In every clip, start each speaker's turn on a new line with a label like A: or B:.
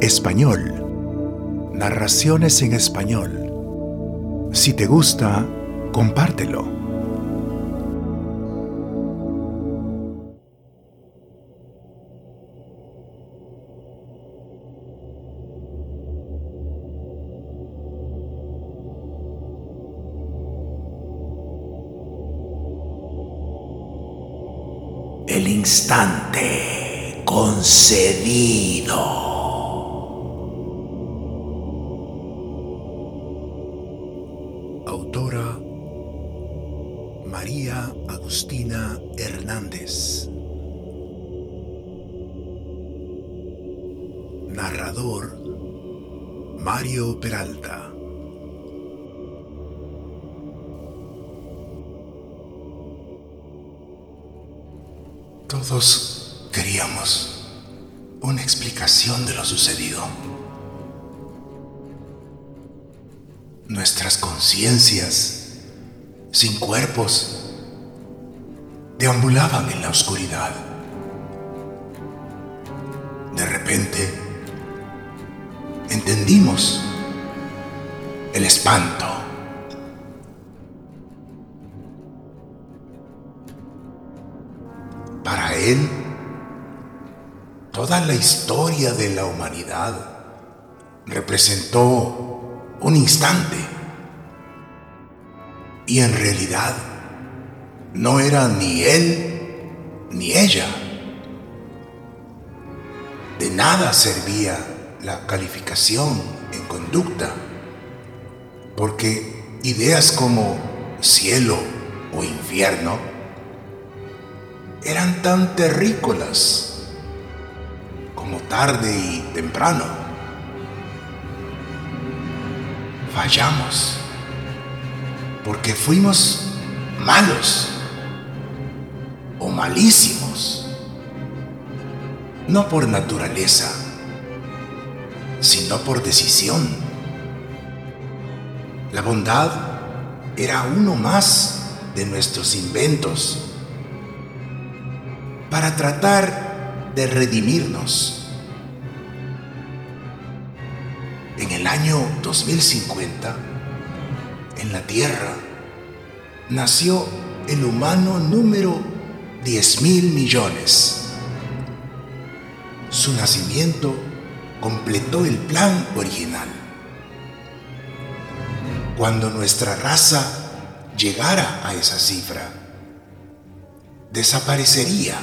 A: Español. Narraciones en español. Si te gusta, compártelo.
B: El instante concedido.
A: María Agustina Hernández. Narrador Mario Peralta. Todos queríamos una explicación de lo sucedido. Nuestras conciencias, sin cuerpos, deambulaban en la oscuridad. De repente, entendimos el espanto. Para él, toda la historia de la humanidad representó un instante. Y en realidad no era ni él ni ella. De nada servía la calificación en conducta, porque ideas como cielo o infierno eran tan terrícolas como tarde y temprano. Fallamos porque fuimos malos o malísimos, no por naturaleza, sino por decisión. La bondad era uno más de nuestros inventos para tratar de redimirnos. En el año 2050, en la Tierra, nació el humano número 10 mil millones. Su nacimiento completó el plan original. Cuando nuestra raza llegara a esa cifra, desaparecería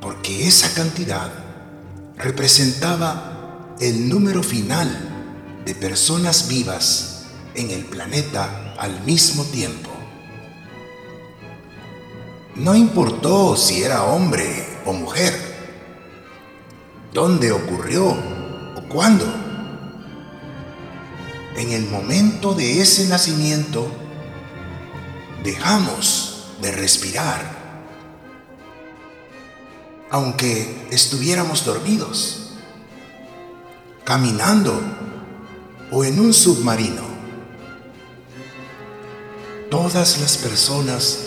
A: porque esa cantidad representaba el número final de personas vivas en el planeta al mismo tiempo. No importó si era hombre o mujer, dónde ocurrió o cuándo. En el momento de ese nacimiento, dejamos de respirar aunque estuviéramos dormidos, caminando o en un submarino. Todas las personas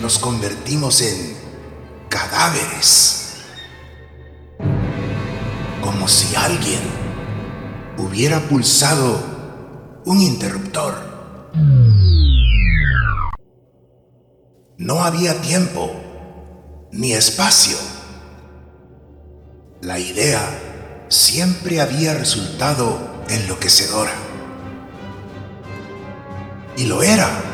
A: nos convertimos en cadáveres, como si alguien hubiera pulsado un interruptor. No había tiempo ni espacio la idea siempre había resultado enloquecedora. Y lo era.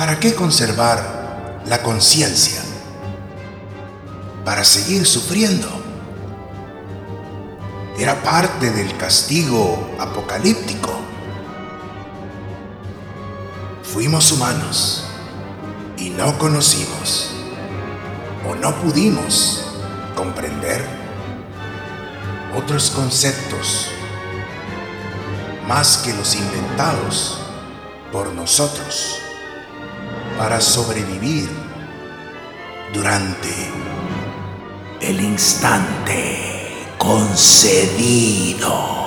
A: ¿Para qué conservar la conciencia? Para seguir sufriendo. Era parte del castigo apocalíptico. Fuimos humanos y no conocimos o no pudimos comprender otros conceptos más que los inventados por nosotros para sobrevivir durante
B: el instante concedido.